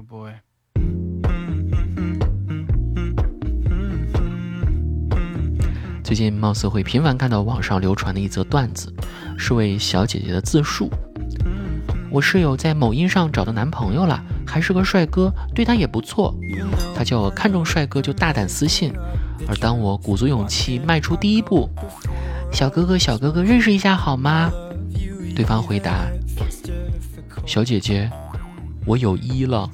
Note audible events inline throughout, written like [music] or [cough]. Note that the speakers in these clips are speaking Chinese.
Oh boy. 最近貌似会频繁看到网上流传的一则段子，是位小姐姐的自述。我室友在某音上找到男朋友了，还是个帅哥，对她也不错。她叫我看中帅哥就大胆私信，而当我鼓足勇气迈出第一步，小哥哥小哥哥认识一下好吗？对方回答：小姐姐，我有一了。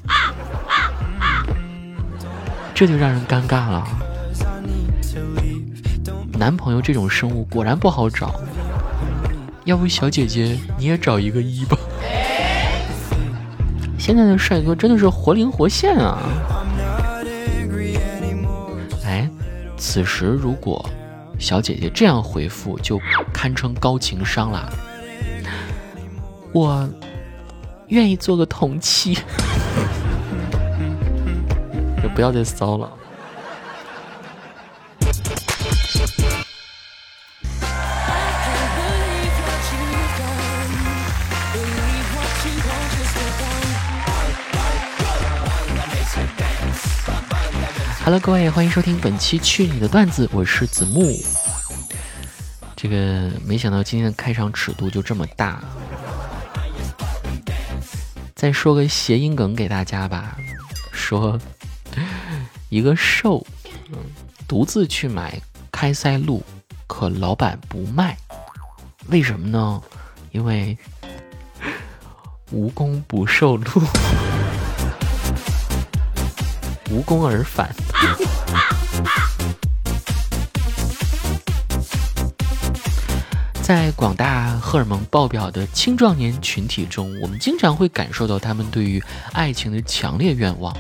这就让人尴尬了。男朋友这种生物果然不好找，要不小姐姐你也找一个一吧。现在的帅哥真的是活灵活现啊！哎，此时如果小姐姐这样回复，就堪称高情商啦。我愿意做个同妻，不要再骚了。Hello，各位，欢迎收听本期《去你的段子》，我是子木。这个没想到今天的开场尺度就这么大。再说个谐音梗给大家吧，说一个瘦，嗯，独自去买开塞露，可老板不卖，为什么呢？因为无功不受禄。无功而返。在广大荷尔蒙爆表的青壮年群体中，我们经常会感受到他们对于爱情的强烈愿望。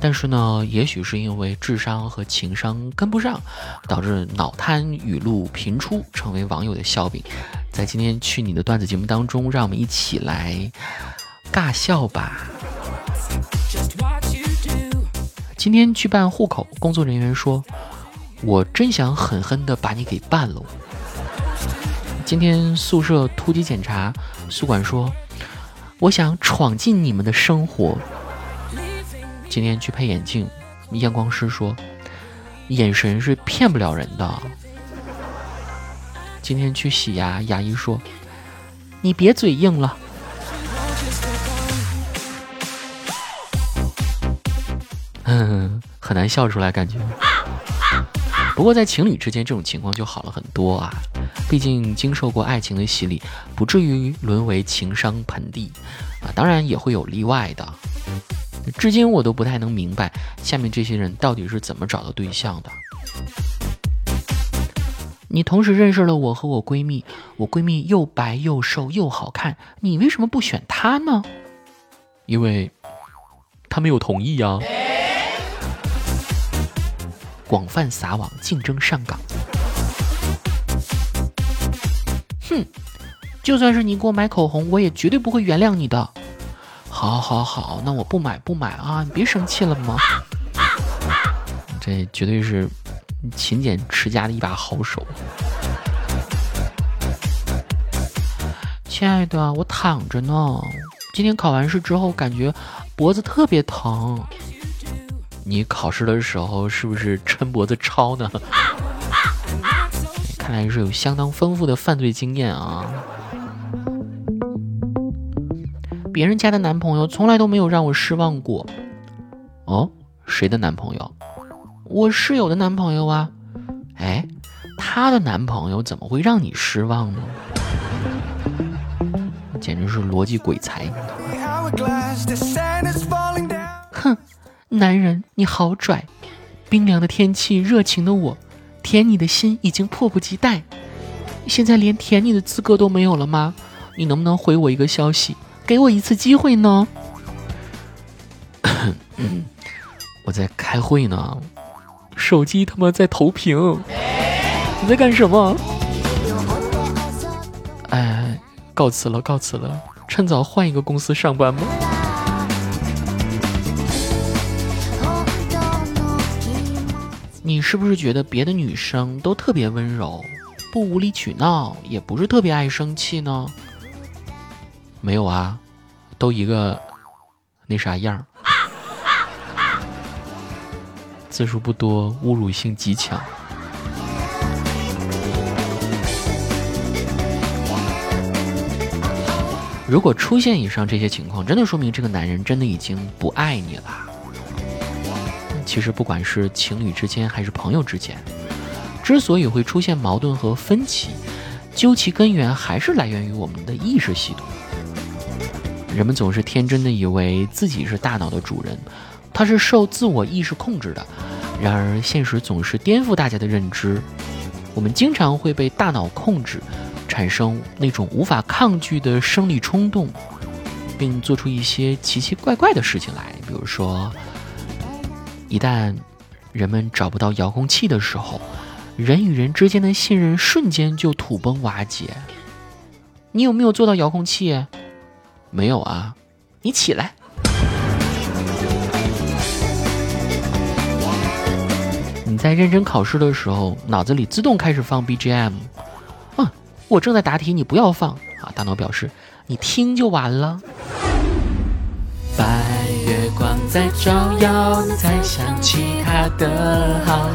但是呢，也许是因为智商和情商跟不上，导致脑瘫语录频出，成为网友的笑柄。在今天去你的段子节目当中，让我们一起来尬笑吧。今天去办户口，工作人员说：“我真想狠狠地把你给办了。”今天宿舍突击检查，宿管说：“我想闯进你们的生活。”今天去配眼镜，验光师说：“眼神是骗不了人的。”今天去洗牙，牙医说：“你别嘴硬了。”嗯，很难笑出来，感觉。不过在情侣之间，这种情况就好了很多啊。毕竟经受过爱情的洗礼，不至于沦为情商盆地啊。当然也会有例外的。至今我都不太能明白，下面这些人到底是怎么找到对象的。你同时认识了我和我闺蜜，我闺蜜又白又瘦又好看，你为什么不选她呢？因为她没有同意呀。广泛撒网，竞争上岗。哼，就算是你给我买口红，我也绝对不会原谅你的。好，好，好，那我不买，不买啊！你别生气了吗？这绝对是勤俭持家的一把好手。亲爱的，我躺着呢。今天考完试之后，感觉脖子特别疼。你考试的时候是不是抻脖子抄呢？看来是有相当丰富的犯罪经验啊！别人家的男朋友从来都没有让我失望过。哦，谁的男朋友？我室友的男朋友啊！哎，她的男朋友怎么会让你失望呢？简直是逻辑鬼才！哼！男人，你好拽！冰凉的天气，热情的我，舔你的心已经迫不及待。现在连舔你的资格都没有了吗？你能不能回我一个消息，给我一次机会呢？[coughs] 我在开会呢，手机他妈在投屏。你在干什么？哎，告辞了，告辞了，趁早换一个公司上班吧。你是不是觉得别的女生都特别温柔，不无理取闹，也不是特别爱生气呢？没有啊，都一个那啥样字数不多，侮辱性极强。如果出现以上这些情况，真的说明这个男人真的已经不爱你了。其实不管是情侣之间还是朋友之间，之所以会出现矛盾和分歧，究其根源还是来源于我们的意识系统。人们总是天真的以为自己是大脑的主人，它是受自我意识控制的。然而现实总是颠覆大家的认知，我们经常会被大脑控制。产生那种无法抗拒的生理冲动，并做出一些奇奇怪怪的事情来。比如说，一旦人们找不到遥控器的时候，人与人之间的信任瞬间就土崩瓦解。你有没有做到遥控器？没有啊，你起来。你在认真考试的时候，脑子里自动开始放 BGM 啊。我正在答题，你不要放啊！大脑表示，你听就完了。白月光在照耀，才想起他的好，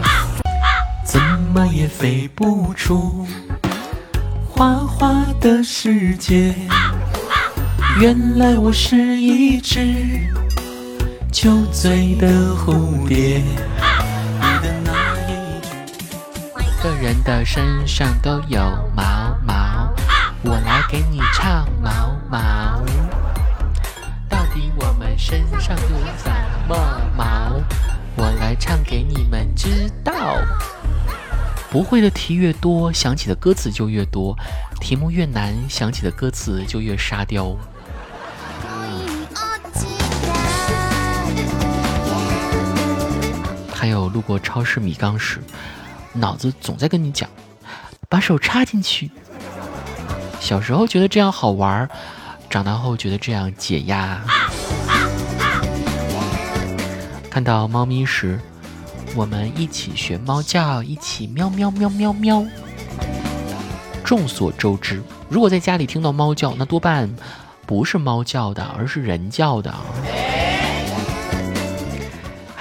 怎么也飞不出花花的世界。原来我是一只酒醉的蝴蝶。一个人的身上都有毛毛，我来给你唱毛毛。到底我们身上有什么毛？我来唱给你们知道。不会的题越多，想起的歌词就越多；题目越难，想起的歌词就越沙雕。还有路过超市米缸时。脑子总在跟你讲，把手插进去。小时候觉得这样好玩，长大后觉得这样解压。看到猫咪时，我们一起学猫叫，一起喵喵喵喵喵。众所周知，如果在家里听到猫叫，那多半不是猫叫的，而是人叫的。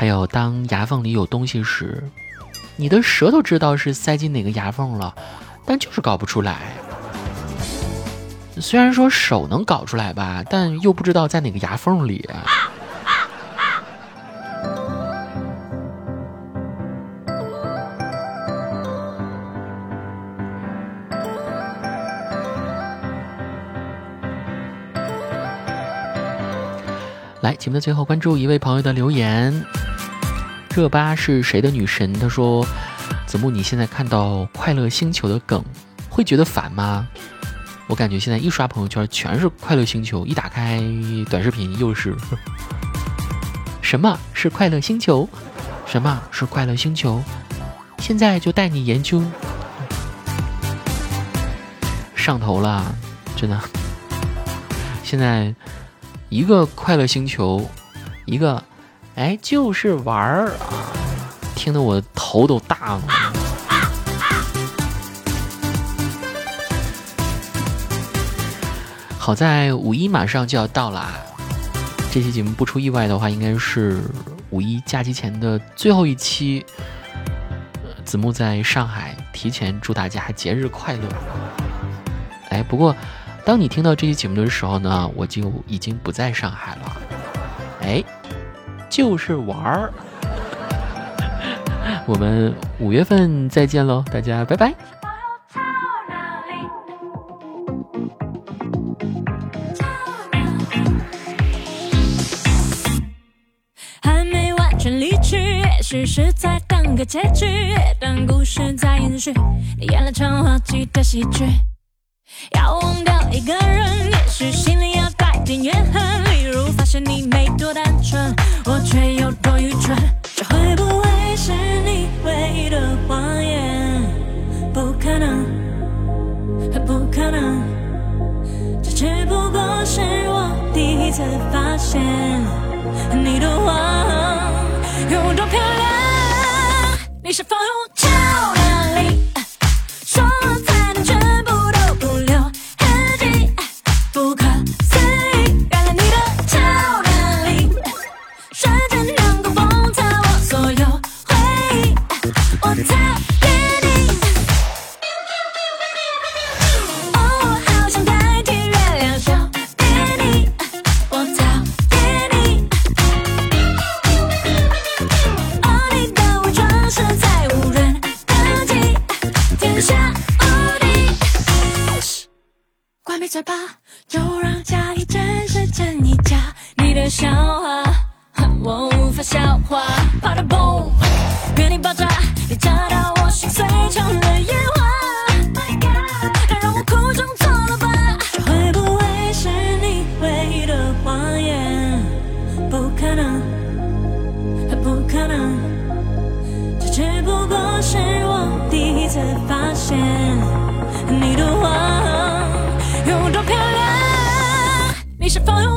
还有，当牙缝里有东西时。你的舌头知道是塞进哪个牙缝了，但就是搞不出来。虽然说手能搞出来吧，但又不知道在哪个牙缝里。来，节目的最后，关注一位朋友的留言。热巴是谁的女神？他说：“子木，你现在看到快乐星球的梗，会觉得烦吗？我感觉现在一刷朋友圈全是快乐星球，一打开短视频又是 [laughs] 什么是快乐星球？什么是快乐星球？现在就带你研究，上头了，真的。现在一个快乐星球，一个。”哎，就是玩儿啊，听得我头都大了。好在五一马上就要到了啊，这期节目不出意外的话，应该是五一假期前的最后一期。子木在上海，提前祝大家节日快乐。哎，不过当你听到这期节目的时候呢，我就已经不在上海了。哎。就是玩儿，[laughs] 我们五月份再见喽，大家拜拜。还没完全离去，事实在当个结局，但故事在延续，你演了场滑稽的喜剧。要忘掉一个人，也许心里要带点怨恨，例如发现你没多单纯。我却有多愚蠢，这会不会是你唯一的谎言？不可能，不可能，这只不过是我第一次发现你的谎你。是否有？